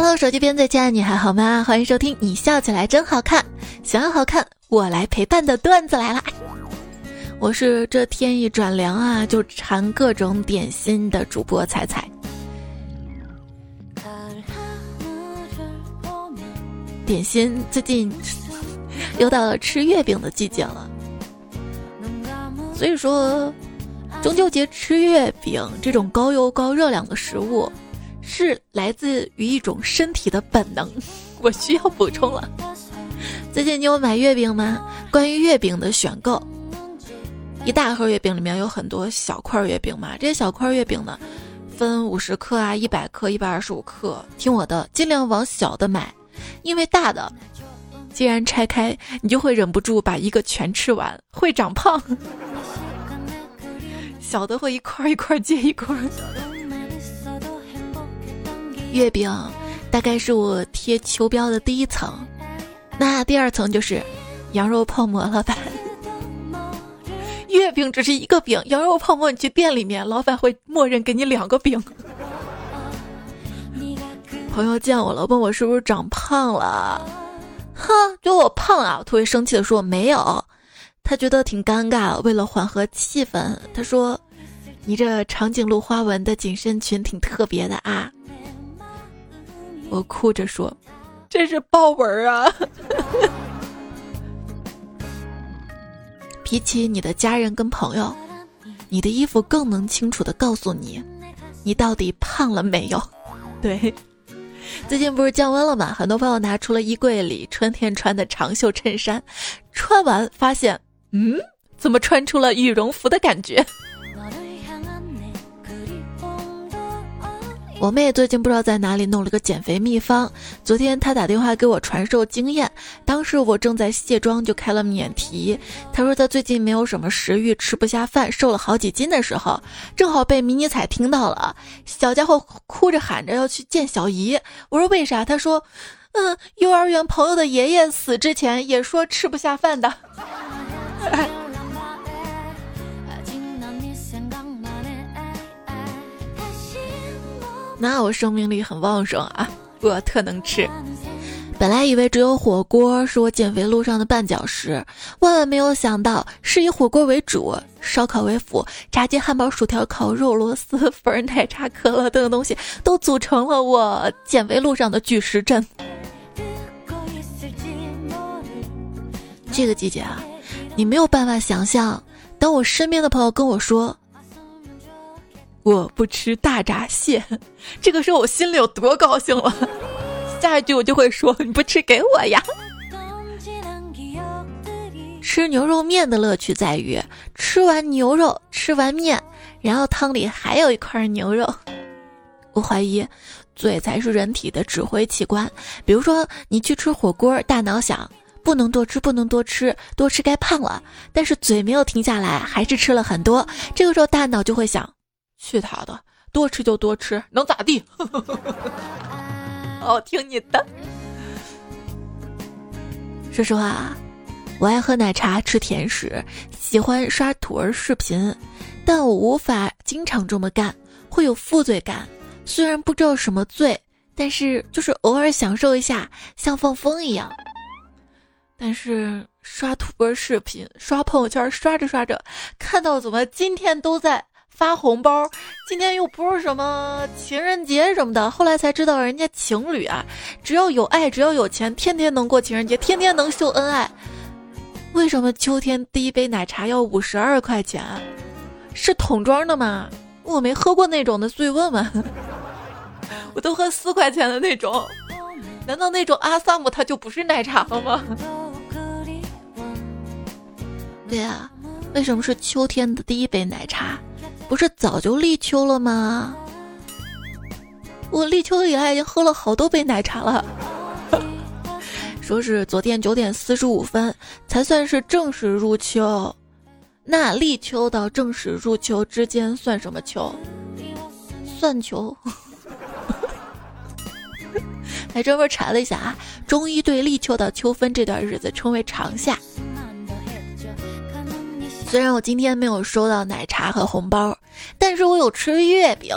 Hello，手机边最亲爱的你还好吗？欢迎收听你笑起来真好看，想要好看我来陪伴的段子来了。我是这天一转凉啊就馋各种点心的主播彩彩。点心最近又到了吃月饼的季节了，所以说中秋节吃月饼这种高油高热量的食物。是来自于一种身体的本能，我需要补充了。最近你有买月饼吗？关于月饼的选购，一大盒月饼里面有很多小块月饼嘛，这些小块月饼呢，分五十克啊、一百克、一百二十五克，听我的，尽量往小的买，因为大的，既然拆开，你就会忍不住把一个全吃完，会长胖。小的会一块一块接一块。月饼大概是我贴秋膘的第一层，那第二层就是羊肉泡馍了吧？月饼只是一个饼，羊肉泡馍你去店里面，老板会默认给你两个饼。朋友见我了，问我是不是长胖了？哼，就我胖啊！我特别生气的说没有，他觉得挺尴尬。为了缓和气氛，他说：“你这长颈鹿花纹的紧身裙挺特别的啊。”我哭着说：“这是豹纹啊！”比起你的家人跟朋友，你的衣服更能清楚的告诉你，你到底胖了没有。对，最近不是降温了吗？很多朋友拿出了衣柜里春天穿的长袖衬衫，穿完发现，嗯，怎么穿出了羽绒服的感觉？我妹最近不知道在哪里弄了个减肥秘方，昨天她打电话给我传授经验，当时我正在卸妆就开了免提。她说她最近没有什么食欲，吃不下饭，瘦了好几斤的时候，正好被迷你彩听到了，小家伙哭着喊着要去见小姨。我说为啥？她说，嗯，幼儿园朋友的爷爷死之前也说吃不下饭的。那我生命力很旺盛啊，我特能吃。本来以为只有火锅是我减肥路上的绊脚石，万万没有想到是以火锅为主，烧烤为辅，炸鸡、汉堡、薯条、烤肉、螺蛳粉、奶茶、可乐等等东西都组成了我减肥路上的巨石阵。这个季节啊，你没有办法想象，当我身边的朋友跟我说。我不吃大闸蟹，这个时候我心里有多高兴了。下一句我就会说：“你不吃给我呀。”吃牛肉面的乐趣在于，吃完牛肉，吃完面，然后汤里还有一块牛肉。我怀疑，嘴才是人体的指挥器官。比如说，你去吃火锅，大脑想不能多吃，不能多吃，多吃该胖了。但是嘴没有停下来，还是吃了很多。这个时候大脑就会想。去他的，多吃就多吃，能咋地？哦，听你的。说实话啊，我爱喝奶茶，吃甜食，喜欢刷土儿视频，但我无法经常这么干，会有负罪感。虽然不知道什么罪，但是就是偶尔享受一下，像放风一样。但是刷土儿视频，刷朋友圈，刷着刷着，看到怎么今天都在。发红包，今天又不是什么情人节什么的，后来才知道人家情侣啊，只要有爱，只要有钱，天天能过情人节，天天能秀恩爱。为什么秋天第一杯奶茶要五十二块钱？是桶装的吗？我没喝过那种的，所以问问。我都喝四块钱的那种，难道那种阿萨姆它就不是奶茶了吗？对呀，为什么是秋天的第一杯奶茶？不是早就立秋了吗？我立秋以来已经喝了好多杯奶茶了。说是昨天九点四十五分才算是正式入秋，那立秋到正式入秋之间算什么秋？算秋。还专门查了一下啊，中医对立秋到秋分这段日子称为长夏。虽然我今天没有收到奶茶和红包，但是我有吃月饼。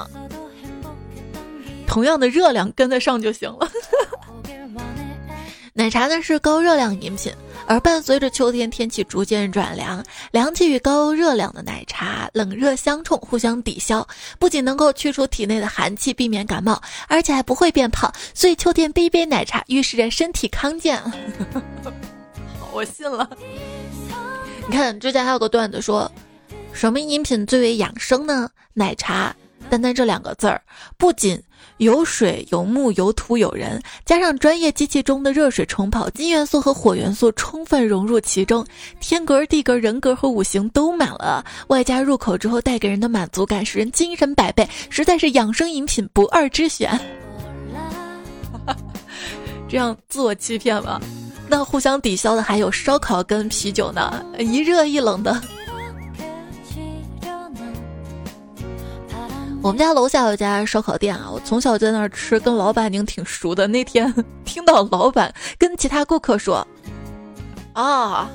同样的热量跟得上就行了。奶茶呢是高热量饮品，而伴随着秋天天气逐渐转凉，凉气与高热量的奶茶冷热相冲，互相抵消，不仅能够去除体内的寒气，避免感冒，而且还不会变胖。所以秋天杯杯奶茶预示着身体康健。我信了。你看之前还有个段子说，什么饮品最为养生呢？奶茶。单单这两个字儿，不仅有水有木有土有人，加上专业机器中的热水冲泡，金元素和火元素充分融入其中，天格、地格、人格和五行都满了，外加入口之后带给人的满足感，使人精神百倍，实在是养生饮品不二之选。这样自我欺骗吗？那互相抵消的还有烧烤跟啤酒呢，一热一冷的。我们家楼下有家烧烤店啊，我从小就在那儿吃，跟老板娘挺熟的。那天 听到老板跟其他顾客说：“啊，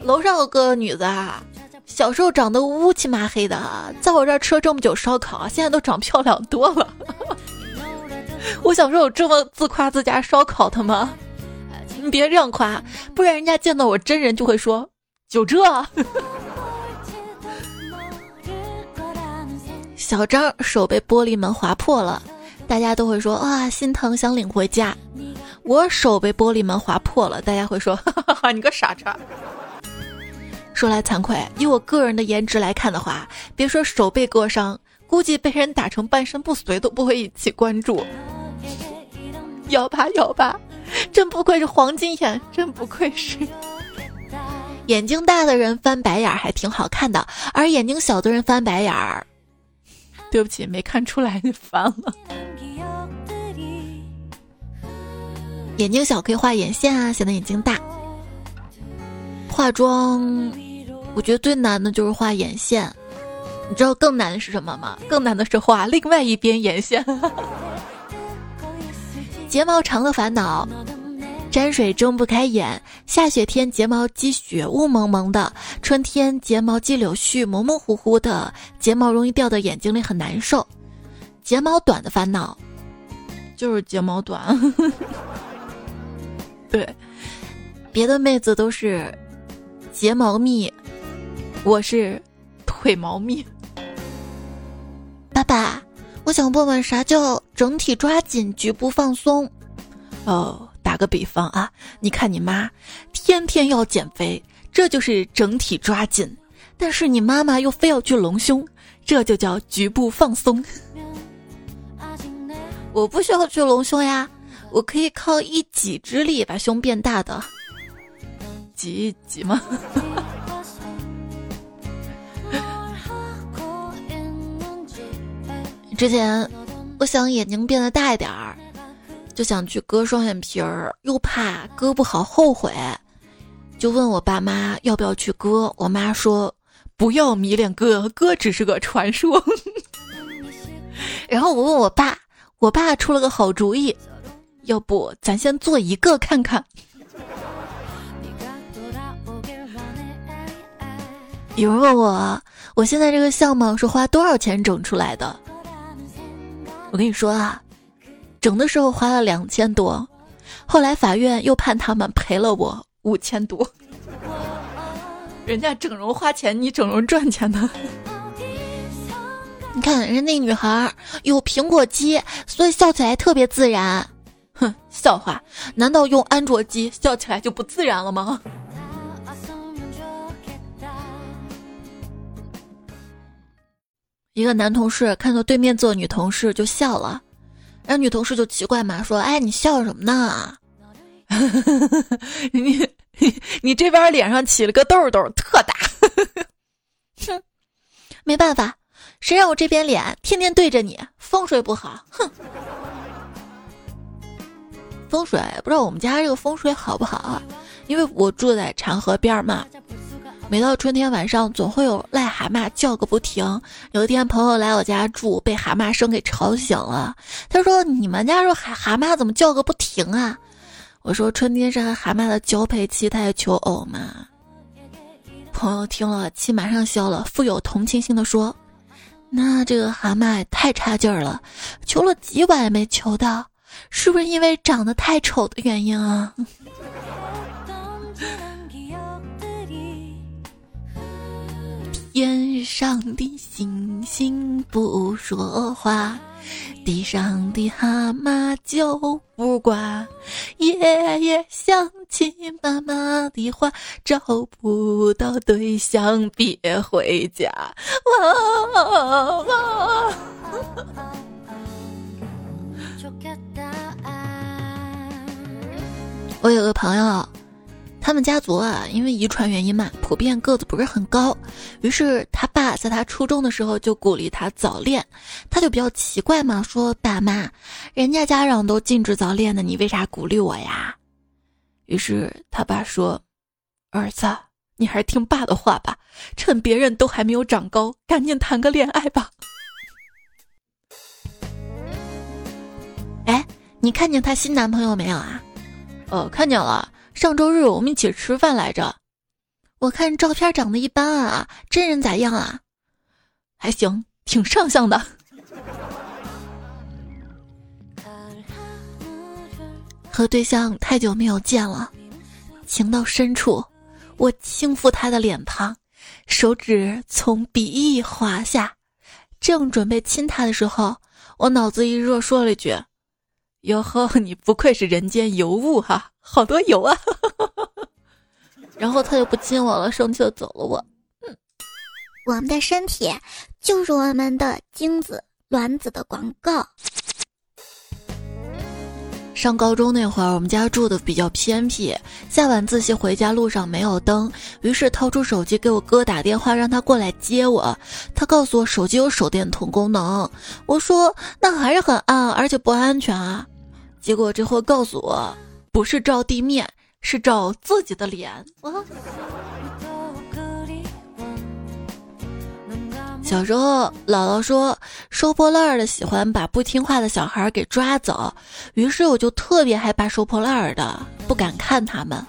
楼上有个女子啊，小时候长得乌漆麻黑的，在我这儿吃了这么久烧烤，现在都长漂亮多了。” 我小时候有这么自夸自家烧烤的吗？你别这样夸，不然人家见到我真人就会说：“就这。”小张手被玻璃门划破了，大家都会说哇心疼，想领回家。我手被玻璃门划破了，大家会说哈哈哈，你个傻叉。说来惭愧，以我个人的颜值来看的话，别说手被割伤，估计被人打成半身不遂都不会引起关注。摇吧摇吧，真不愧是黄金眼，真不愧是。眼睛大的人翻白眼还挺好看的，而眼睛小的人翻白眼儿。对不起，没看出来你翻了。眼睛小可以画眼线啊，显得眼睛大。化妆，我觉得最难的就是画眼线。你知道更难的是什么吗？更难的是画另外一边眼线。睫毛长的烦恼。沾水睁不开眼，下雪天睫毛积雪雾蒙蒙的，春天睫毛积柳絮模模糊糊的，睫毛容易掉到眼睛里很难受。睫毛短的烦恼，就是睫毛短。对，别的妹子都是睫毛密，我是腿毛密。爸爸，我想问问啥叫整体抓紧，局部放松？哦。打个比方啊，你看你妈天天要减肥，这就是整体抓紧；但是你妈妈又非要去隆胸，这就叫局部放松。我不需要去隆胸呀，我可以靠一己之力把胸变大的，挤一挤吗？之前我想眼睛变得大一点儿。就想去割双眼皮儿，又怕割不好后悔，就问我爸妈要不要去割。我妈说不要迷恋割，割只是个传说。然后我问我爸，我爸出了个好主意，要不咱先做一个看看。有人问我，我现在这个相貌是花多少钱整出来的？我跟你说啊。整的时候花了两千多，后来法院又判他们赔了我五千多。人家整容花钱，你整容赚钱呢？你看人那女孩有苹果肌，所以笑起来特别自然。哼，笑话，难道用安卓机笑起来就不自然了吗？一个男同事看到对面坐女同事就笑了。然后女同事就奇怪嘛，说：“哎，你笑什么呢？你你这边脸上起了个痘痘，特大。哼，没办法，谁让我这边脸天天对着你，风水不好。哼，风水不知道我们家这个风水好不好？因为我住在长河边嘛。”每到春天晚上，总会有癞蛤蟆叫个不停。有一天，朋友来我家住，被蛤蟆声给吵醒了。他说：“你们家这蛤蛤蟆怎么叫个不停啊？”我说：“春天是蛤蟆的交配期，它求偶嘛。”朋友听了，气马上消了，富有同情心的说：“那这个蛤蟆也太差劲儿了，求了几晚也没求到，是不是因为长得太丑的原因啊？天上的星星不说话，地上的蛤蟆就不挂。爷爷想起妈妈的话，找不到对象别回家。哇哇！我有个朋友。他们家族啊，因为遗传原因嘛，普遍个子不是很高。于是他爸在他初中的时候就鼓励他早恋，他就比较奇怪嘛，说：“爸妈，人家家长都禁止早恋的，你为啥鼓励我呀？”于是他爸说：“儿子，你还是听爸的话吧，趁别人都还没有长高，赶紧谈个恋爱吧。”哎，你看见她新男朋友没有啊？哦，看见了。上周日我们一起吃饭来着，我看照片长得一般啊，真人咋样啊？还行，挺上相的。和对象太久没有见了，情到深处，我轻抚他的脸庞，手指从鼻翼滑下，正准备亲他的时候，我脑子一热，说了一句。哟呵，你不愧是人间尤物哈，好多油啊！然后他就不亲我了，生气的走了。我，嗯，我们的身体就是我们的精子卵子的广告。上高中那会儿，我们家住的比较偏僻，下晚自习回家路上没有灯，于是掏出手机给我哥打电话，让他过来接我。他告诉我手机有手电筒功能，我说那还是很暗，而且不安全啊。结果这货告诉我，不是照地面，是照自己的脸。小时候，姥姥说收破烂的喜欢把不听话的小孩给抓走，于是我就特别害怕收破烂的，不敢看他们。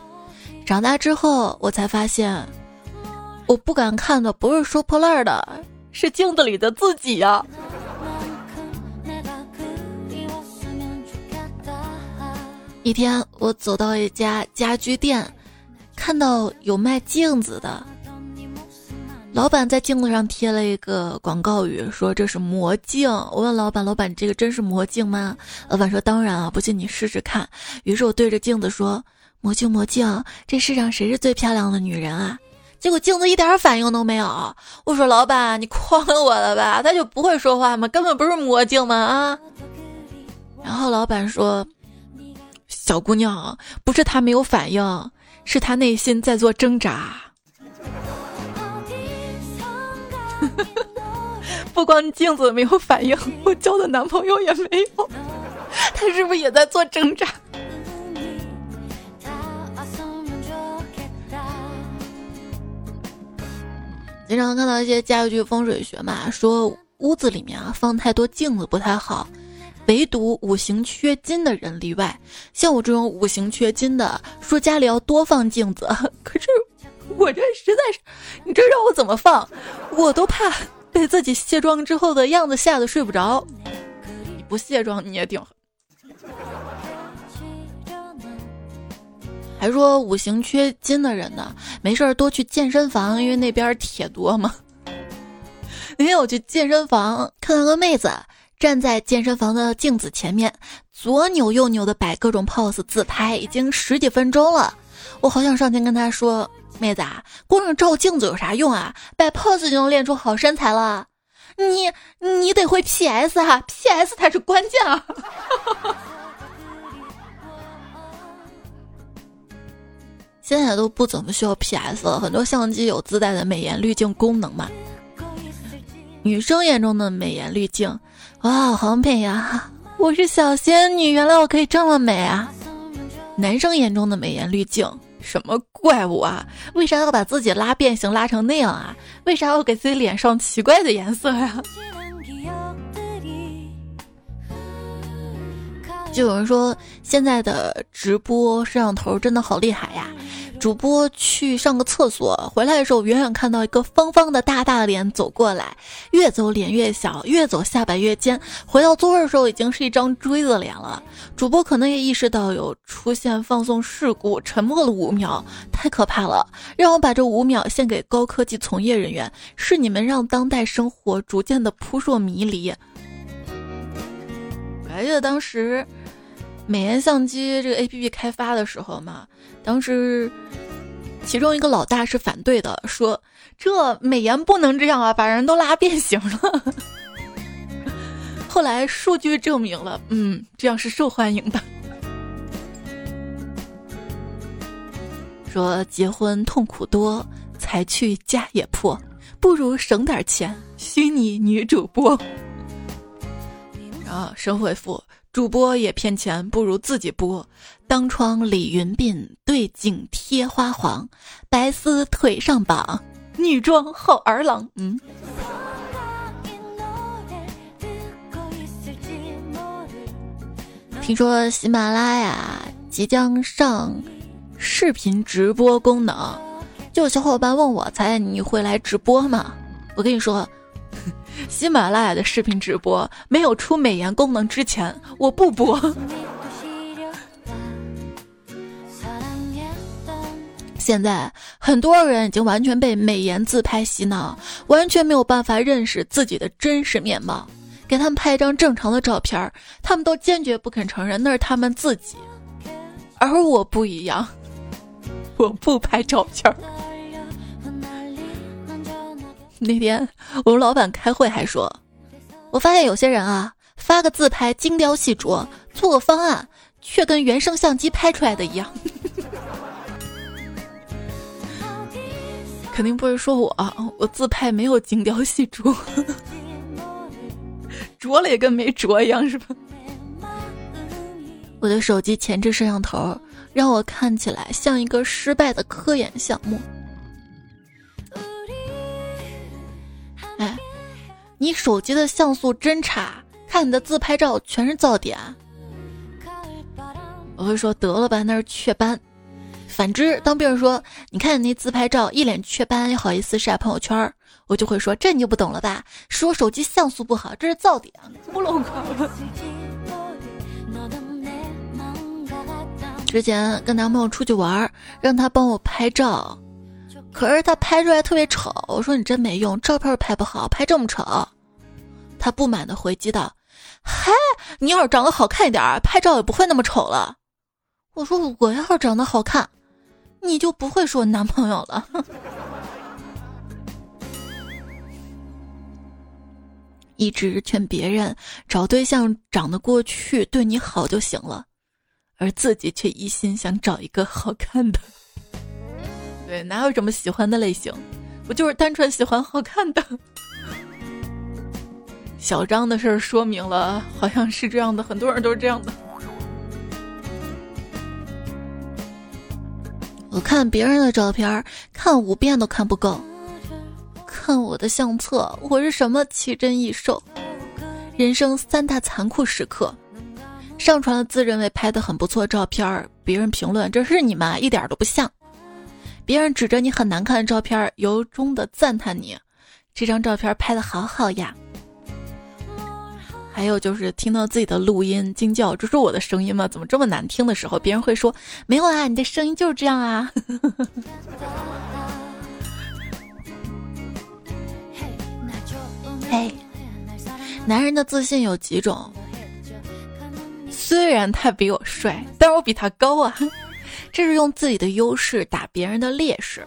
长大之后，我才发现，我不敢看的不是收破烂的，是镜子里的自己呀。一天，我走到一家家居店，看到有卖镜子的。老板在镜子上贴了一个广告语，说这是魔镜。我问老板：“老板，这个真是魔镜吗？”老板说：“当然啊，不信你试试看。”于是我对着镜子说：“魔镜，魔镜，这世上谁是最漂亮的女人啊？”结果镜子一点反应都没有。我说：“老板，你诓我了吧？他就不会说话吗？根本不是魔镜吗？啊！”然后老板说。小姑娘，不是他没有反应，是他内心在做挣扎。不光镜子没有反应，我交的男朋友也没有，他是不是也在做挣扎？经常看到一些家具风水学嘛，说屋子里面啊放太多镜子不太好。唯独五行缺金的人例外，像我这种五行缺金的，说家里要多放镜子。可是我这实在是，你这让我怎么放？我都怕被自己卸妆之后的样子吓得睡不着。你不卸妆你也挺。还说五行缺金的人呢，没事儿多去健身房，因为那边铁多嘛。那天我去健身房看到个妹子。站在健身房的镜子前面，左扭右扭的摆各种 pose 自拍，已经十几分钟了。我好想上前跟她说：“妹子啊，光是照镜子有啥用啊？摆 pose 就能练出好身材了。你你得会 PS 啊，PS 才是关键啊！” 现在都不怎么需要 PS 了，很多相机有自带的美颜滤镜功能嘛。女生眼中的美颜滤镜。哇，好美呀！我是小仙女，原来我可以这么美啊！男生眼中的美颜滤镜，什么怪物啊？为啥要把自己拉变形拉成那样啊？为啥要给自己脸上奇怪的颜色呀？就有人说现在的直播摄像头真的好厉害呀！主播去上个厕所，回来的时候远远看到一个方方的大大脸走过来，越走脸越小，越走下巴越尖。回到座位的时候已经是一张锥子脸了。主播可能也意识到有出现放送事故，沉默了五秒，太可怕了！让我把这五秒献给高科技从业人员，是你们让当代生活逐渐的扑朔迷离。我还记得当时。美颜相机这个 A P P 开发的时候嘛，当时其中一个老大是反对的，说这美颜不能这样啊，把人都拉变形了。后来数据证明了，嗯，这样是受欢迎的。说结婚痛苦多，才去家也破，不如省点钱，虚拟女主播。然后神回复。主播也骗钱，不如自己播。当窗理云鬓，对镜贴花黄，白丝腿上绑，女装好儿郎。嗯。听说喜马拉雅即将上视频直播功能，就有小伙伴问我：“猜你会来直播吗？”我跟你说。喜马拉雅的视频直播没有出美颜功能之前，我不播。现在很多人已经完全被美颜自拍洗脑，完全没有办法认识自己的真实面貌。给他们拍一张正常的照片，他们都坚决不肯承认那是他们自己。而我不一样，我不拍照片。那天我们老板开会还说，我发现有些人啊，发个自拍精雕细琢，做个方案，却跟原生相机拍出来的一样。肯定不是说我，我自拍没有精雕细琢，琢了也跟没琢一样，是吧？我的手机前置摄像头让我看起来像一个失败的科研项目。你手机的像素真差，看你的自拍照全是噪点。我会说得了吧，那是雀斑。反之，当别人说你看你那自拍照一脸雀斑，又好意思晒朋友圈，我就会说这你就不懂了吧？是我手机像素不好，这是噪点。不漏之前跟男朋友出去玩，让他帮我拍照。可是他拍出来特别丑，我说你真没用，照片拍不好，拍这么丑。他不满的回击道：“嗨，你要是长得好看一点，拍照也不会那么丑了。”我说：“我要是长得好看，你就不会是我男朋友了。”一直劝别人找对象长得过去，对你好就行了，而自己却一心想找一个好看的。对，哪有这么喜欢的类型？我就是单纯喜欢好看的。小张的事儿说明了，好像是这样的，很多人都是这样的。我看别人的照片，看五遍都看不够。看我的相册，我是什么奇珍异兽？人生三大残酷时刻：上传了自认为拍的很不错照片，别人评论这是你吗？一点都不像。别人指着你很难看的照片，由衷的赞叹你，这张照片拍的好好呀。还有就是听到自己的录音惊叫，这是我的声音吗？怎么这么难听的时候，别人会说没有啊，你的声音就是这样啊。嘿，男人的自信有几种？虽然他比我帅，但是我比他高啊。这是用自己的优势打别人的劣势。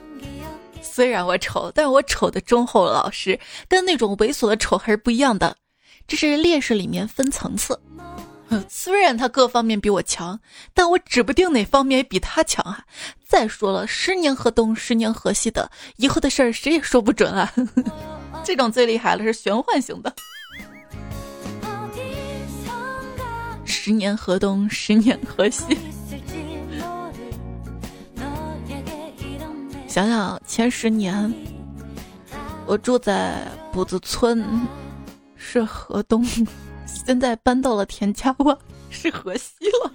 虽然我丑，但我丑的忠厚老实，跟那种猥琐的丑还是不一样的。这是劣势里面分层次。虽然他各方面比我强，但我指不定哪方面也比他强啊。再说了，十年河东，十年河西的，以后的事儿谁也说不准啊。这种最厉害了，是玄幻型的。十年河东，十年河西。想想前十年，我住在卜子村，是河东，现在搬到了田家湾，是河西了。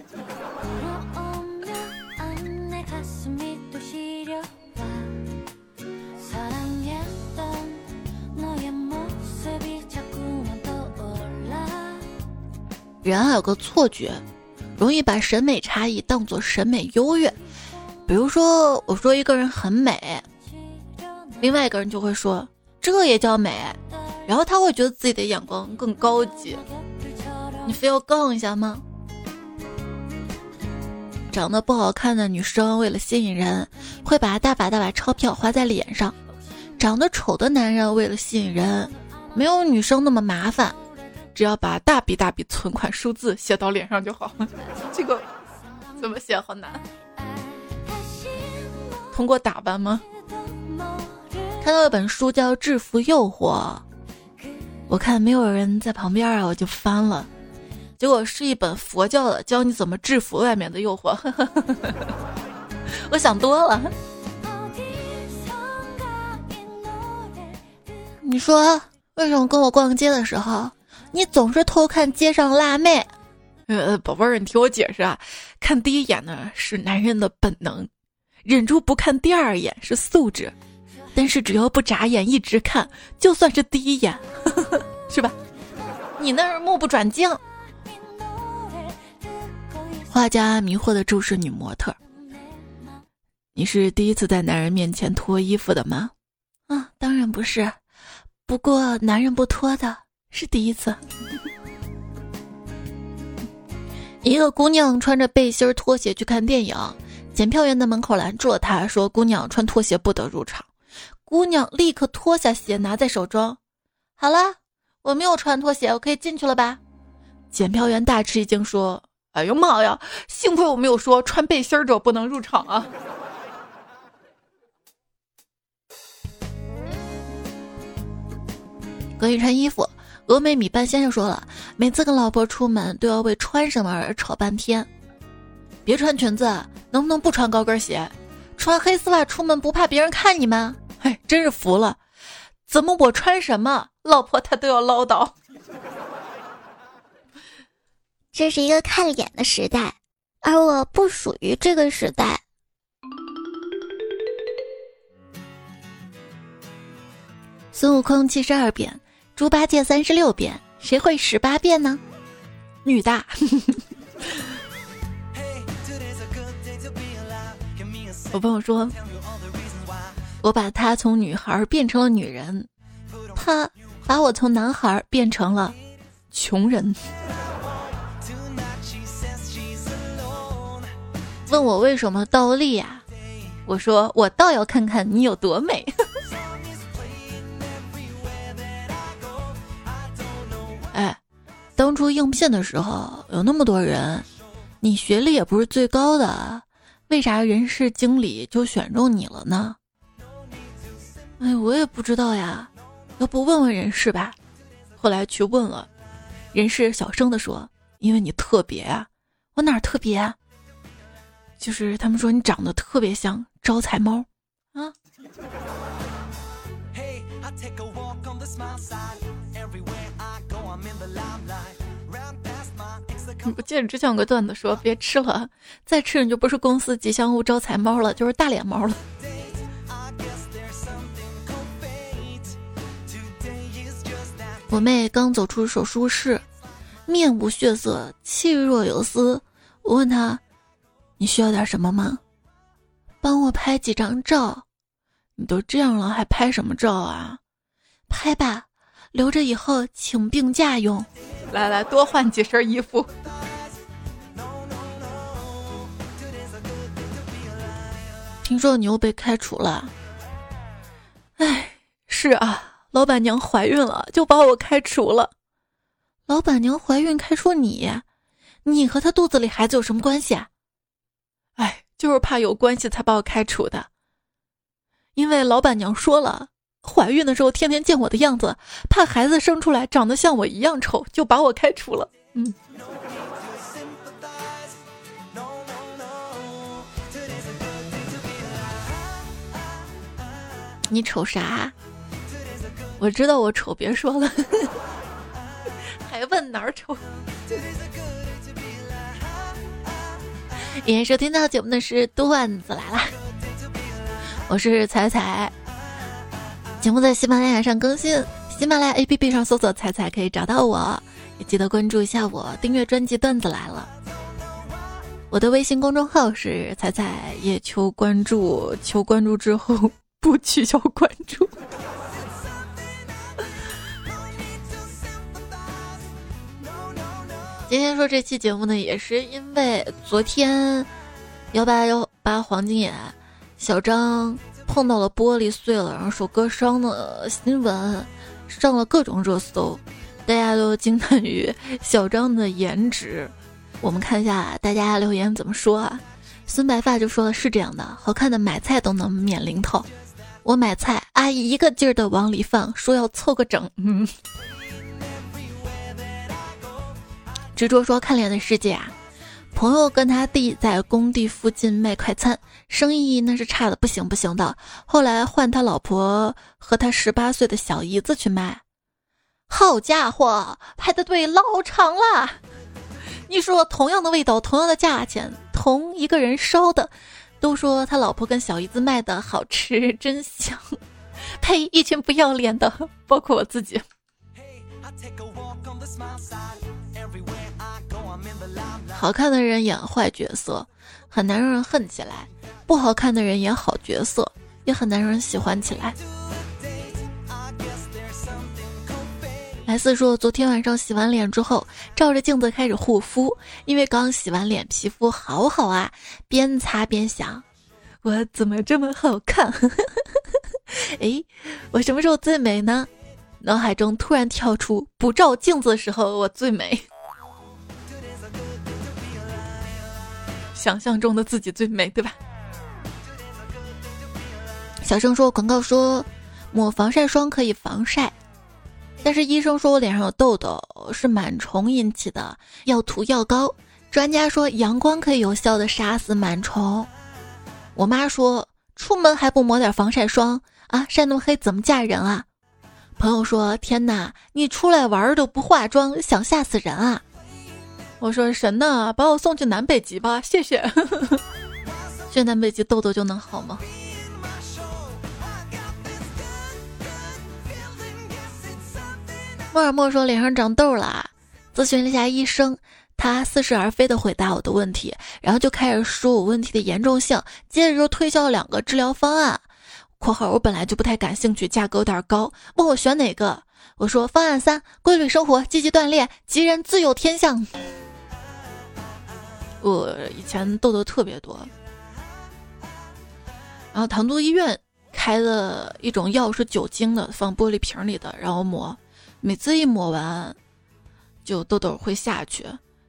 人啊有个错觉，容易把审美差异当做审美优越。比如说，我说一个人很美，另外一个人就会说这也叫美，然后他会觉得自己的眼光更高级。你非要杠一下吗？长得不好看的女生为了吸引人，会把大把大把钞票花在脸上；长得丑的男人为了吸引人，没有女生那么麻烦。只要把大笔大笔存款数字写到脸上就好了。这个怎么写好难？通过打扮吗？看到一本书叫《制服诱惑》，我看没有人在旁边啊，我就翻了，结果是一本佛教的，教你怎么制服外面的诱惑。我想多了。你说为什么跟我逛街的时候？你总是偷看街上辣妹，呃，宝贝儿，你听我解释啊，看第一眼呢是男人的本能，忍住不看第二眼是素质，但是只要不眨眼一直看，就算是第一眼，是吧？你那是目不转睛。画家迷惑的注视女模特，你是第一次在男人面前脱衣服的吗？啊，当然不是，不过男人不脱的。是第一次，一个姑娘穿着背心拖鞋去看电影，检票员在门口拦住了他，说：“姑娘穿拖鞋不得入场。”姑娘立刻脱下鞋拿在手中，好了，我没有穿拖鞋，我可以进去了吧？检票员大吃一惊，说：“哎呦妈呀，幸亏我没有说穿背心者不能入场啊！” 关于穿衣服。峨眉米半先生说了，每次跟老婆出门都要为穿什么而吵半天。别穿裙子，能不能不穿高跟鞋？穿黑丝袜出门不怕别人看你吗？哎，真是服了！怎么我穿什么，老婆她都要唠叨？这是一个看脸的时代，而我不属于这个时代。孙悟空七十二变。猪八戒三十六变，谁会十八变呢？女大。我朋友说，我把他从女孩变成了女人，他把我从男孩变成了穷人。问我为什么倒立呀？我说我倒要看看你有多美。哎当初应聘的时候有那么多人，你学历也不是最高的，为啥人事经理就选中你了呢？哎，我也不知道呀，要不问问人事吧。后来去问了，人事小声的说：“因为你特别啊，我哪儿特别？啊？就是他们说你长得特别像招财猫啊。”我记得之前有个段子说，别吃了，再吃你就不是公司吉祥物招财猫了，就是大脸猫了。我妹刚走出手术室，面无血色，气若游丝。我问她：“你需要点什么吗？”帮我拍几张照。你都这样了，还拍什么照啊？拍吧，留着以后请病假用。来来，多换几身衣服。听说你又被开除了。哎，是啊，老板娘怀孕了，就把我开除了。老板娘怀孕开除你，你和她肚子里孩子有什么关系啊？哎，就是怕有关系才把我开除的。因为老板娘说了。怀孕的时候天天见我的样子，怕孩子生出来长得像我一样丑，就把我开除了。嗯，你瞅啥？我知道我丑，别说了，还问哪儿丑？也收听到节目的是段子来了，我是彩彩。节目在喜马拉雅上更新，喜马拉雅 APP 上搜索“彩彩”可以找到我，也记得关注一下我，订阅专辑《段子来了》。我的微信公众号是彩彩，也求关注，求关注之后不取消关注。今天说这期节目呢，也是因为昨天幺八幺八黄金眼小张碰到了玻璃碎了，然后手割伤的新闻上了各种热搜，大家都惊叹于小张的颜值。我们看一下大家留言怎么说啊？孙白发就说了是这样的，好看的买菜都能免零头，我买菜阿姨一个劲儿的往里放，说要凑个整。嗯。执着说看脸的世界啊，朋友跟他弟在工地附近卖快餐，生意那是差的不行不行的。后来换他老婆和他十八岁的小姨子去卖，好家伙，排的队老长了。你说同样的味道，同样的价钱，同一个人烧的，都说他老婆跟小姨子卖的好吃，真香。呸！一群不要脸的，包括我自己。好看的人演坏角色，很难让人恨起来；不好看的人演好角色，也很难让人喜欢起来。莱斯说，昨天晚上洗完脸之后，照着镜子开始护肤，因为刚洗完脸，皮肤好好啊。边擦边想，我怎么这么好看？哎，我什么时候最美呢？脑海中突然跳出，不照镜子的时候我最美。想象中的自己最美，对吧？小声说：“广告说抹防晒霜可以防晒，但是医生说我脸上有痘痘是螨虫引起的，要涂药膏。专家说阳光可以有效的杀死螨虫。我妈说出门还不抹点防晒霜啊，晒那么黑怎么嫁人啊？朋友说天哪，你出来玩都不化妆，想吓死人啊！”我说神呢，把我送去南北极吧，谢谢。去南北极痘痘就能好吗？莫尔默说脸上长痘了，咨询了一下医生，他似是而非的回答我的问题，然后就开始说我问题的严重性，接着就推销了两个治疗方案。（括号我本来就不太感兴趣，价格有点高，问我选哪个？我说方案三：规律生活，积极锻炼，吉人自有天相。我以前痘痘特别多，然后唐都医院开的一种药是酒精的，放玻璃瓶里的，然后抹，每次一抹完，就痘痘会下去。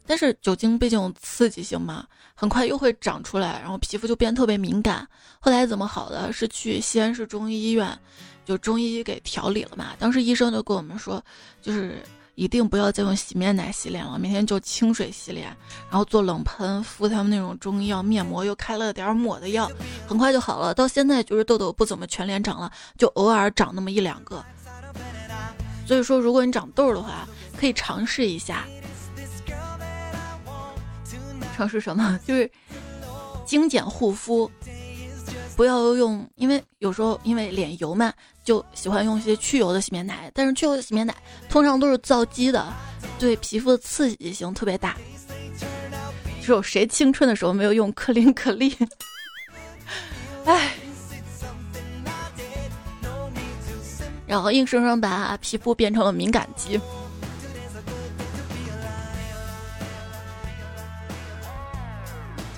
但是酒精毕竟刺激性嘛，很快又会长出来，然后皮肤就变特别敏感。后来怎么好的？是去西安市中医医院，就中医给调理了嘛。当时医生就跟我们说，就是。一定不要再用洗面奶洗脸了，每天就清水洗脸，然后做冷喷，敷他们那种中医药面膜，又开了点抹的药，很快就好了。到现在就是痘痘不怎么全脸长了，就偶尔长那么一两个。所以说，如果你长痘的话，可以尝试一下，尝试什么？就是精简护肤。不要用，因为有时候因为脸油嘛，就喜欢用一些去油的洗面奶。但是去油的洗面奶通常都是皂基的，对皮肤的刺激性特别大。只有谁青春的时候没有用克林可丽？哎，然后硬生生把皮肤变成了敏感肌。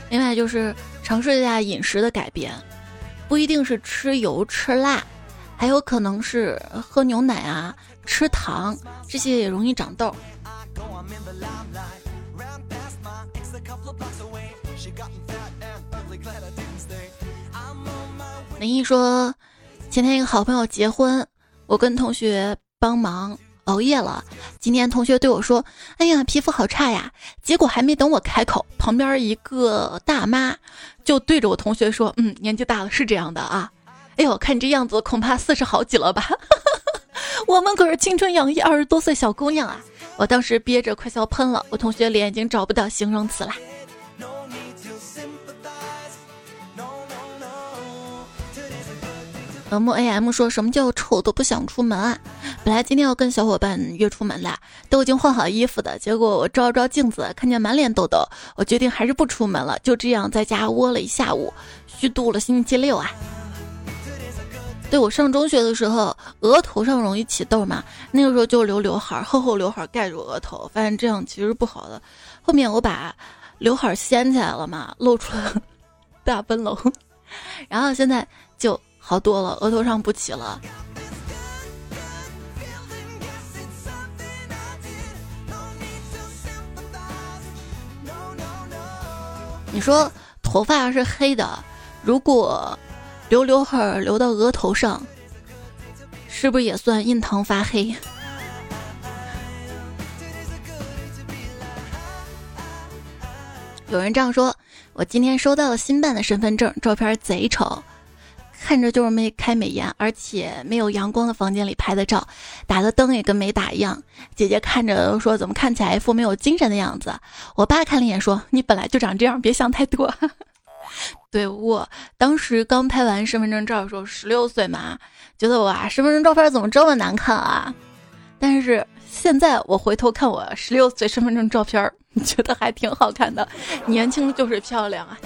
另外就是尝试一下饮食的改变。不一定是吃油吃辣，还有可能是喝牛奶啊、吃糖，这些也容易长痘。林毅说，前天一个好朋友结婚，我跟同学帮忙熬夜了。今天同学对我说：“哎呀，皮肤好差呀。”结果还没等我开口，旁边一个大妈。就对着我同学说：“嗯，年纪大了是这样的啊。哎呦，看你这样子，恐怕四十好几了吧？我们可是青春洋溢二十多岁小姑娘啊！我当时憋着快笑喷了，我同学脸已经找不到形容词了。M A M 说什么叫丑都不想出门啊？本来今天要跟小伙伴约出门的，都已经换好衣服的，结果我照了照镜子，看见满脸痘痘，我决定还是不出门了，就这样在家窝了一下午，虚度了星期六啊。对我上中学的时候，额头上容易起痘嘛，那个时候就留刘海，厚厚刘海盖住额头，发现这样其实不好的。后面我把刘海掀起来了嘛，露出了 大奔龙，然后现在就。好多了，额头上不起了。你说头发是黑的，如果留刘海留到额头上，是不是也算印堂发黑？有人这样说：我今天收到了新办的身份证，照片贼丑。看着就是没开美颜，而且没有阳光的房间里拍的照，打的灯也跟没打一样。姐姐看着说：“怎么看起来一副没有精神的样子？”我爸看了一眼说：“你本来就长这样，别想太多。”对我当时刚拍完身份证照的时候，十六岁嘛，觉得哇，身份证照片怎么这么难看啊？但是现在我回头看我十六岁身份证照片，觉得还挺好看的，年轻就是漂亮啊。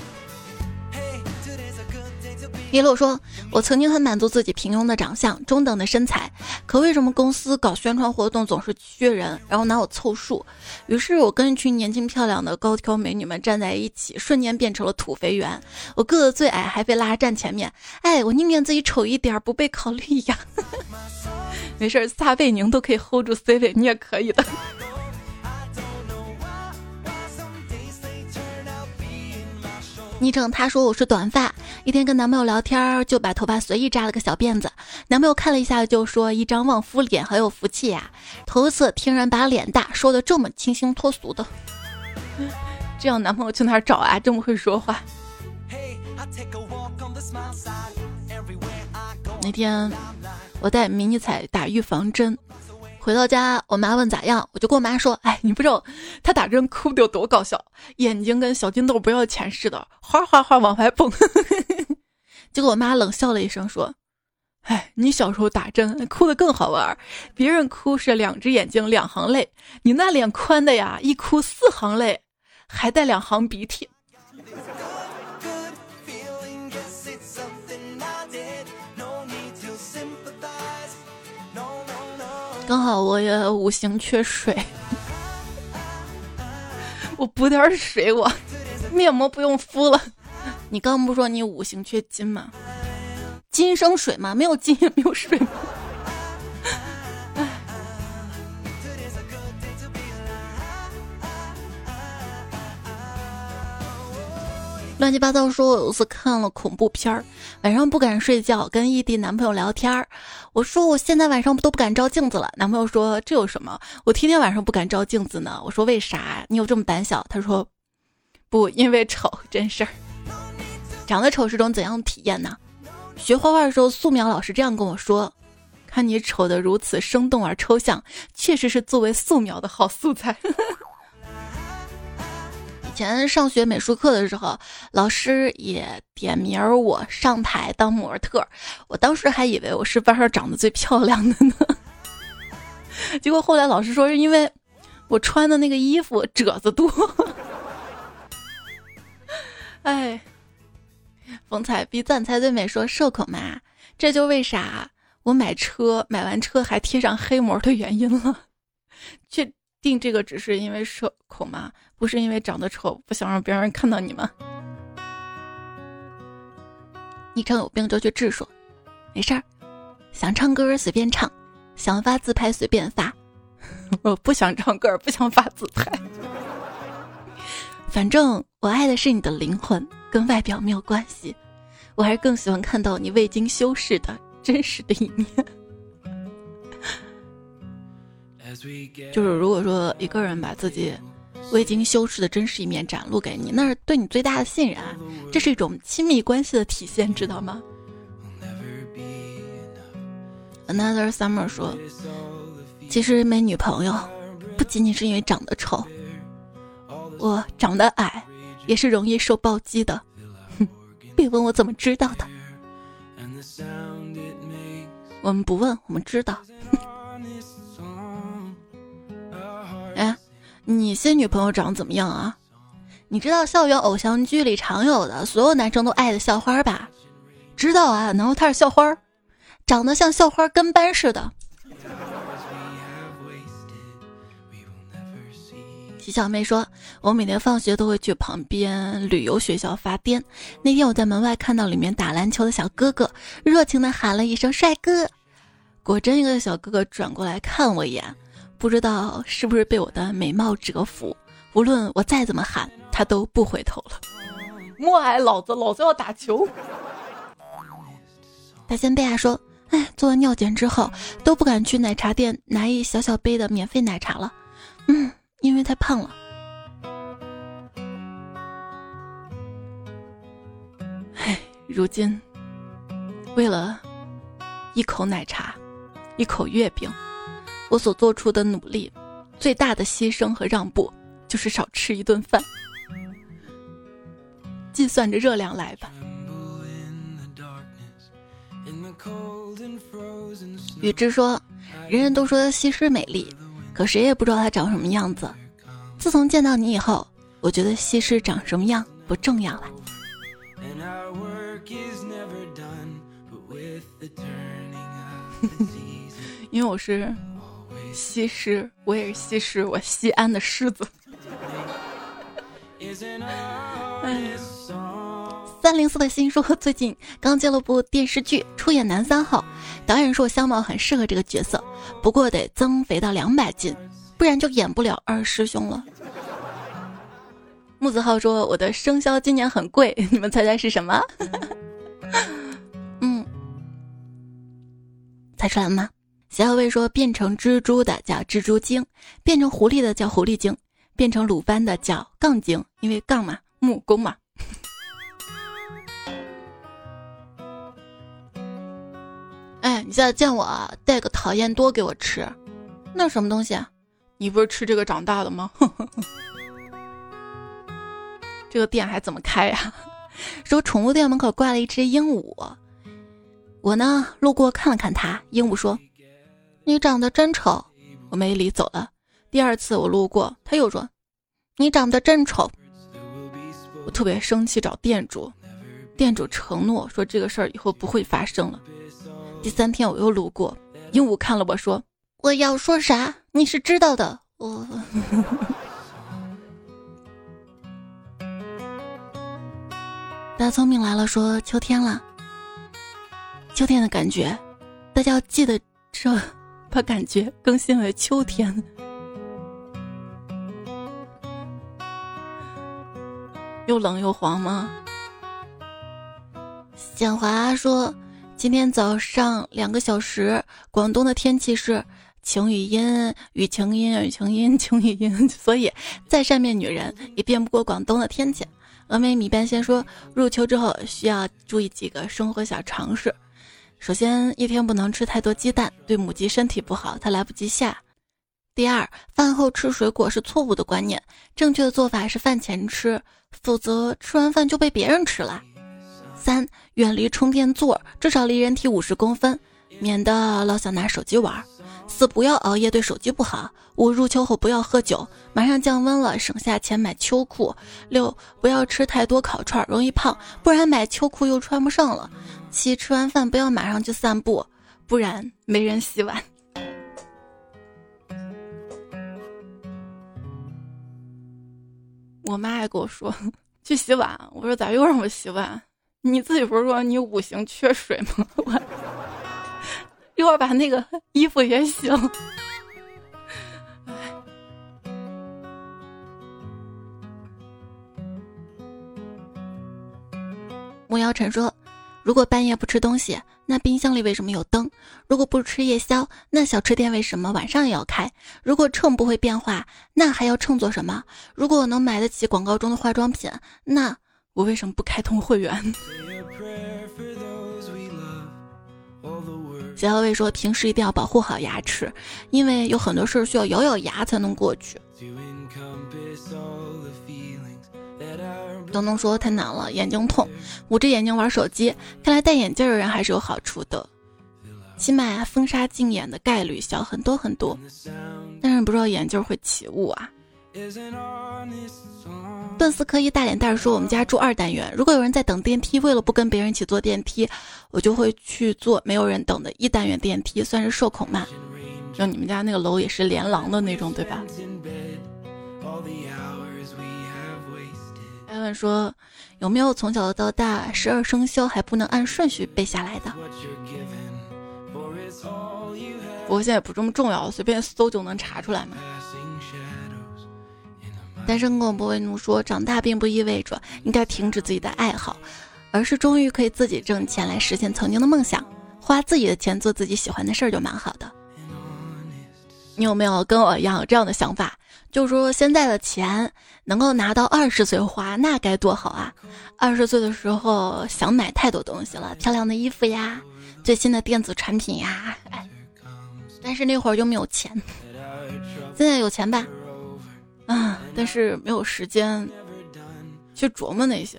一路说：“我曾经很满足自己平庸的长相、中等的身材，可为什么公司搞宣传活动总是缺人，然后拿我凑数？于是我跟一群年轻漂亮的高挑美女们站在一起，瞬间变成了土肥圆。我个子最矮，还被拉站前面。哎，我宁愿自己丑一点，不被考虑呀。没事，撒贝宁都可以 hold 住 C 位，你也可以的。”昵称他说我是短发，一天跟男朋友聊天就把头发随意扎了个小辫子，男朋友看了一下就说一张旺夫脸好有福气呀，头一次听人把脸大说的这么清新脱俗的，这样男朋友去哪儿找啊？这么会说话。那天我带迷你彩打预防针。回到家，我妈问咋样，我就跟我妈说：“哎，你不知道他打针哭的有多搞笑，眼睛跟小金豆不要钱似的，哗哗哗往外蹦。”结果我妈冷笑了一声说：“哎，你小时候打针哭的更好玩，别人哭是两只眼睛两行泪，你那脸宽的呀，一哭四行泪，还带两行鼻涕。”刚好我也五行缺水，我补点水，我面膜不用敷了。你刚不说你五行缺金吗？金生水吗？没有金也没有水吗？乱七八糟说，我有次看了恐怖片儿，晚上不敢睡觉，跟异地男朋友聊天儿。我说我现在晚上都不敢照镜子了。男朋友说这有什么？我天天晚上不敢照镜子呢。我说为啥？你有这么胆小？他说不，因为丑，真事儿。长得丑是种怎样的体验呢？学画画的时候，素描老师这样跟我说：看你丑的如此生动而抽象，确实是作为素描的好素材。前上学美术课的时候，老师也点名我上台当模特，我当时还以为我是班上长得最漂亮的呢。结果后来老师说是因为我穿的那个衣服褶子多。哎，风采比赞才最美说社恐嘛，这就为啥我买车买完车还贴上黑膜的原因了。确定这个只是因为社恐吗？不是因为长得丑，不想让别人看到你吗？昵称有病就去治，说没事儿，想唱歌随便唱，想发自拍随便发。我不想唱歌，不想发自拍。反正我爱的是你的灵魂，跟外表没有关系。我还是更喜欢看到你未经修饰的真实的一面。就是如果说一个人把自己。未经修饰的真实一面展露给你，那是对你最大的信任，这是一种亲密关系的体现，知道吗？Another summer 说，其实没女朋友，不仅仅是因为长得丑，我长得矮也是容易受暴击的。哼，别问我怎么知道的，我们不问，我们知道。你新女朋友长怎么样啊？你知道校园偶像剧里常有的所有男生都爱的校花吧？知道啊，然后她是校花，长得像校花跟班似的。齐小妹说：“我每天放学都会去旁边旅游学校发癫。那天我在门外看到里面打篮球的小哥哥，热情的喊了一声‘帅哥’，果真一个小哥哥转过来看我一眼，不知道是不是被我的美貌折服，无论我再怎么喊，他都不回头了。默哀老子，老子要打球。”大仙贝亚说：“哎，做完尿检之后都不敢去奶茶店拿一小小杯的免费奶茶了。”嗯。因为太胖了。唉，如今为了一口奶茶、一口月饼，我所做出的努力，最大的牺牲和让步，就是少吃一顿饭。计算着热量来吧。雨之说：“人人都说西施美丽。”可谁也不知道她长什么样子。自从见到你以后，我觉得西施长什么样不重要了。因为我是西施，我也是西施，我西安的狮子。三零四的新说最近刚接了部电视剧，出演男三号，导演说我相貌很适合这个角色，不过得增肥到两百斤，不然就演不了二师兄了。木子浩说我的生肖今年很贵，你们猜猜是什么？嗯，猜出来了吗？小薇说变成蜘蛛的叫蜘蛛精，变成狐狸的叫狐狸精，变成鲁班的叫杠精，因为杠嘛，木工嘛。哎，你现在见我带个讨厌多给我吃，那什么东西啊？你不是吃这个长大的吗？这个店还怎么开呀？说宠物店门口挂了一只鹦鹉，我呢路过看了看它，鹦鹉说：“你长得真丑。”我没理走了。第二次我路过，他又说：“你长得真丑。”我特别生气，找店主，店主承诺说这个事儿以后不会发生了。第三天我又路过，鹦鹉看了我说：“我要说啥？你是知道的。”我大聪明来了，说秋天了，秋天的感觉，大家要记得这，把感觉更新为秋天。又冷又黄吗？简华说。今天早上两个小时，广东的天气是晴雨阴，雨晴阴，雨晴阴，晴雨阴，所以再善变女人也变不过广东的天气。峨眉米半仙说，入秋之后需要注意几个生活小常识。首先，一天不能吃太多鸡蛋，对母鸡身体不好，它来不及下。第二，饭后吃水果是错误的观念，正确的做法是饭前吃，否则吃完饭就被别人吃了。三，远离充电座，至少离人体五十公分，免得老想拿手机玩。四，不要熬夜，对手机不好。五，入秋后不要喝酒，马上降温了，省下钱买秋裤。六，不要吃太多烤串，容易胖，不然买秋裤又穿不上了。七，吃完饭不要马上去散步，不然没人洗碗。我妈还跟我说去洗碗，我说咋又让我洗碗？你自己不是说你五行缺水吗？我 一会儿把那个衣服也洗了。木瑶晨说：“如果半夜不吃东西，那冰箱里为什么有灯？如果不吃夜宵，那小吃店为什么晚上也要开？如果秤不会变化，那还要秤做什么？如果我能买得起广告中的化妆品，那……”我为什么不开通会员？小小魏说：“平时一定要保护好牙齿，因为有很多事儿需要咬咬牙才能过去。”东东说：“太难了，眼睛痛，捂着眼睛玩手机。看来戴眼镜的人还是有好处的，起码风沙进眼的概率小很多很多。但是不知道眼镜会起雾啊。”顿斯科一大脸蛋说：“我们家住二单元，如果有人在等电梯，为了不跟别人一起坐电梯，我就会去坐没有人等的一单元电梯，算是受恐嘛。就你们家那个楼也是连廊的那种，对吧？”艾文说：“有没有从小到大十二生肖还不能按顺序背下来的？”不过现在不这么重要，随便搜就能查出来嘛。单身狗不为奴说：“长大并不意味着应该停止自己的爱好，而是终于可以自己挣钱来实现曾经的梦想，花自己的钱做自己喜欢的事儿就蛮好的。”你有没有跟我一样有这样的想法？就是说现在的钱能够拿到二十岁花，那该多好啊！二十岁的时候想买太多东西了，漂亮的衣服呀，最新的电子产品呀，哎，但是那会儿又没有钱，现在有钱吧？啊！但是没有时间去琢磨那些，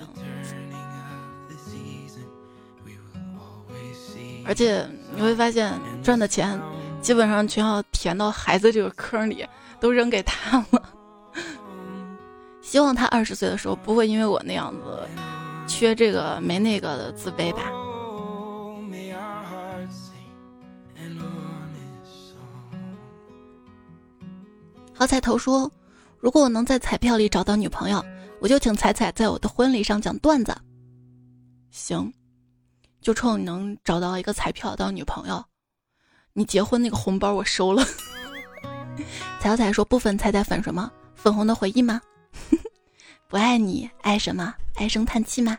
而且你会发现赚的钱基本上全要填到孩子这个坑里，都扔给他了。希望他二十岁的时候不会因为我那样子缺这个没那个的自卑吧。好彩头说。如果我能在彩票里找到女朋友，我就请彩彩在我的婚礼上讲段子。行，就冲你能找到一个彩票当女朋友，你结婚那个红包我收了。彩彩说不粉彩彩粉什么？粉红的回忆吗？不爱你爱什么？唉声叹气吗？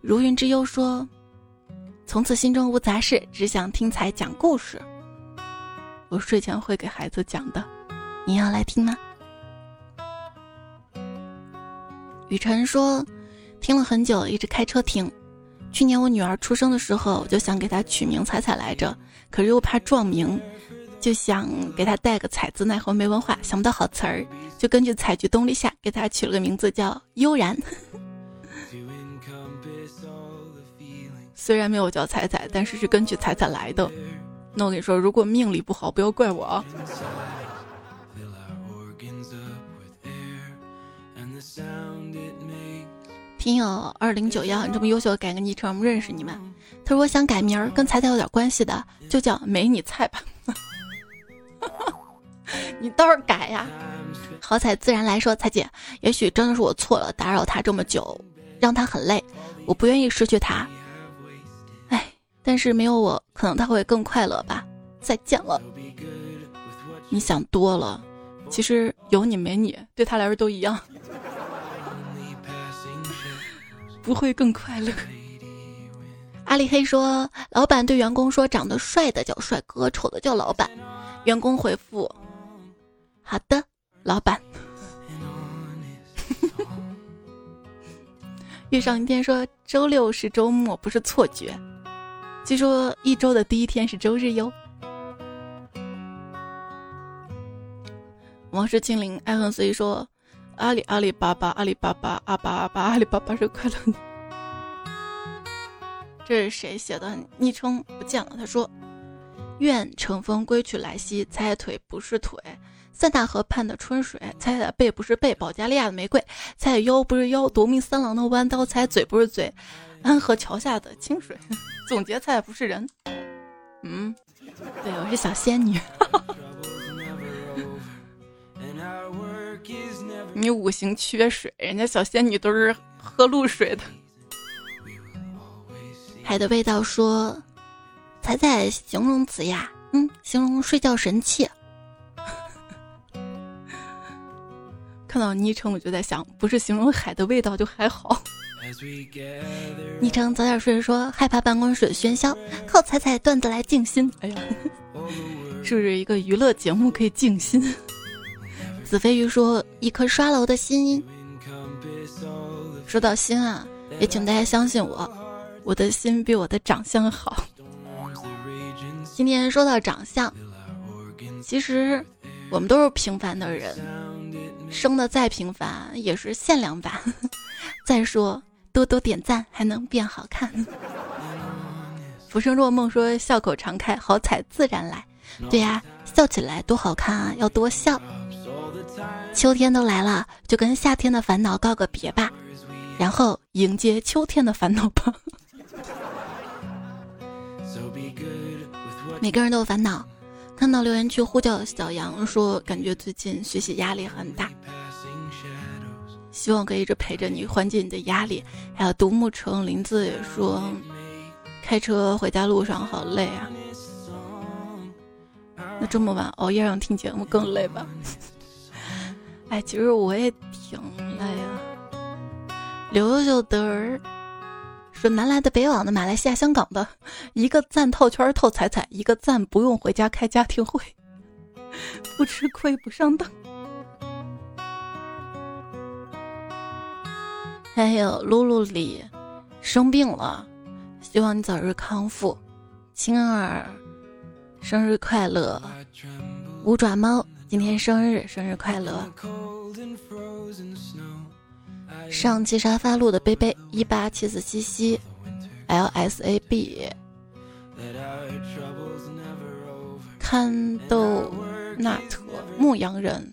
如云之忧说，从此心中无杂事，只想听彩讲故事。我睡前会给孩子讲的，你要来听吗？雨辰说：“听了很久，一直开车听。去年我女儿出生的时候，我就想给她取名彩彩来着，可是又怕撞名，就想给她带个彩字，奈何没文化，想不到好词儿，就根据采菊东篱下给她取了个名字叫悠然。虽然没有叫彩彩，但是是根据彩彩来的。那我跟你说，如果命里不好，不要怪我啊。”听友二零九幺，你这么优秀，改个昵称，我们认识你们。他说我想改名儿，跟彩彩有点关系的，就叫没你菜吧。你倒是改呀！好彩自然来说，彩姐，也许真的是我错了，打扰他这么久，让他很累，我不愿意失去他。哎，但是没有我，可能他会更快乐吧。再见了。你想多了，其实有你没你，对他来说都一样。不会更快乐。阿里黑说：“老板对员工说，长得帅的叫帅哥，丑的叫老板。”员工回复：“好的，老板。”遇上一天说：“周六是周末，不是错觉。”据说一周的第一天是周日哟。王氏清零爱恨随说。阿里阿里巴巴阿里巴巴阿巴阿巴阿里巴巴是快乐。这是谁写的？昵称不见了。他说：“愿乘风归去来兮，猜腿不是腿；塞纳河畔的春水，踩踩背不是背；保加利亚的玫瑰，猜腰不是腰；夺命三郎的弯刀，猜嘴不是嘴；安河桥下的清水，总结踩不是人。嗯，对，我是小仙女。”你五行缺水，人家小仙女都是喝露水的。海的味道说：“彩彩形容词呀，嗯，形容睡觉神器。”看到昵称我就在想，不是形容海的味道就还好。昵称早点睡说害怕办公室的喧嚣，靠彩彩段子来静心。哎呀，是不是一个娱乐节目可以静心？子飞鱼说：“一颗刷楼的心。”说到心啊，也请大家相信我，我的心比我的长相好。今天说到长相，其实我们都是平凡的人，生的再平凡也是限量版。再说多多点赞还能变好看。浮生若梦说笑口常开，好彩自然来。对呀，笑起来多好看啊，要多笑。秋天都来了，就跟夏天的烦恼告个别吧，然后迎接秋天的烦恼吧。每个人都有烦恼，看到留言区呼叫小杨说，感觉最近学习压力很大，希望可以一直陪着你，缓解你的压力。还有独木城林子也说，开车回家路上好累啊，那这么晚熬夜让听节目更累吧？哎，其实我也挺累啊。刘秀德儿。说南来的、北往的、马来西亚、香港的，一个赞套圈套彩彩，一个赞不用回家开家庭会，不吃亏不上当。还有露露里生病了，希望你早日康复。青儿生日快乐，五爪猫今天生日，生日快乐。上七沙发路的贝贝一八七四七七，L S A B，看豆纳特牧羊人，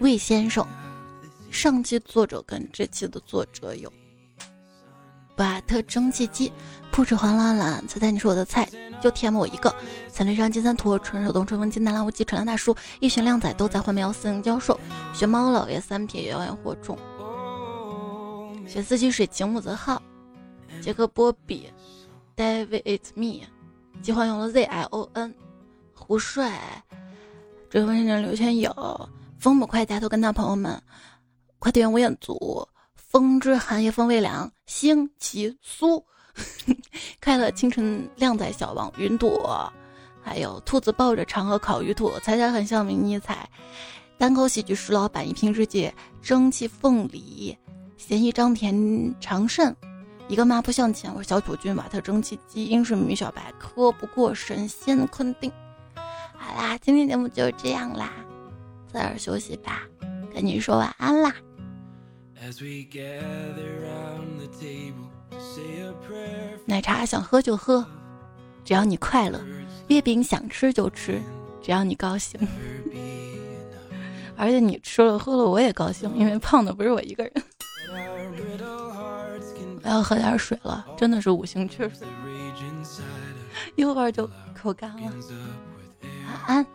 魏先生，上期作者跟这期的作者有，巴特蒸汽机，不止黄懒懒，猜猜你是我的菜，就甜我一个，三绿山金三坨，纯手动吹风机南蓝无极纯良大叔，一群靓仔都在换喵，四零教授，学猫老爷三撇谣言火种。雪四季水晴木泽浩，杰克波比，David it's me，计划用了 Z I O N，胡帅，追风先生刘全友，风不快，抬头跟他朋友们，快递员吴彦祖，风之寒夜风未凉，星奇苏，快乐清晨靓仔小王云朵，还有兔子抱着长河烤鱼兔，猜猜很像迷你彩，单口喜剧石老板一瓶之戒，蒸汽凤梨。嫌疑张田长胜，一个马步向前。我是小土君瓦特蒸汽机，英顺女小白磕不过神仙昆定。好啦，今天节目就这样啦，早点休息吧，跟你说晚安啦。As we gather round the table, 奶茶想喝就喝，只要你快乐；月饼想吃就吃，只要你高兴。而且你吃了喝了，我也高兴，因为胖的不是我一个人。我要喝点水了，真的是五行缺水，一会儿就口干了。晚安。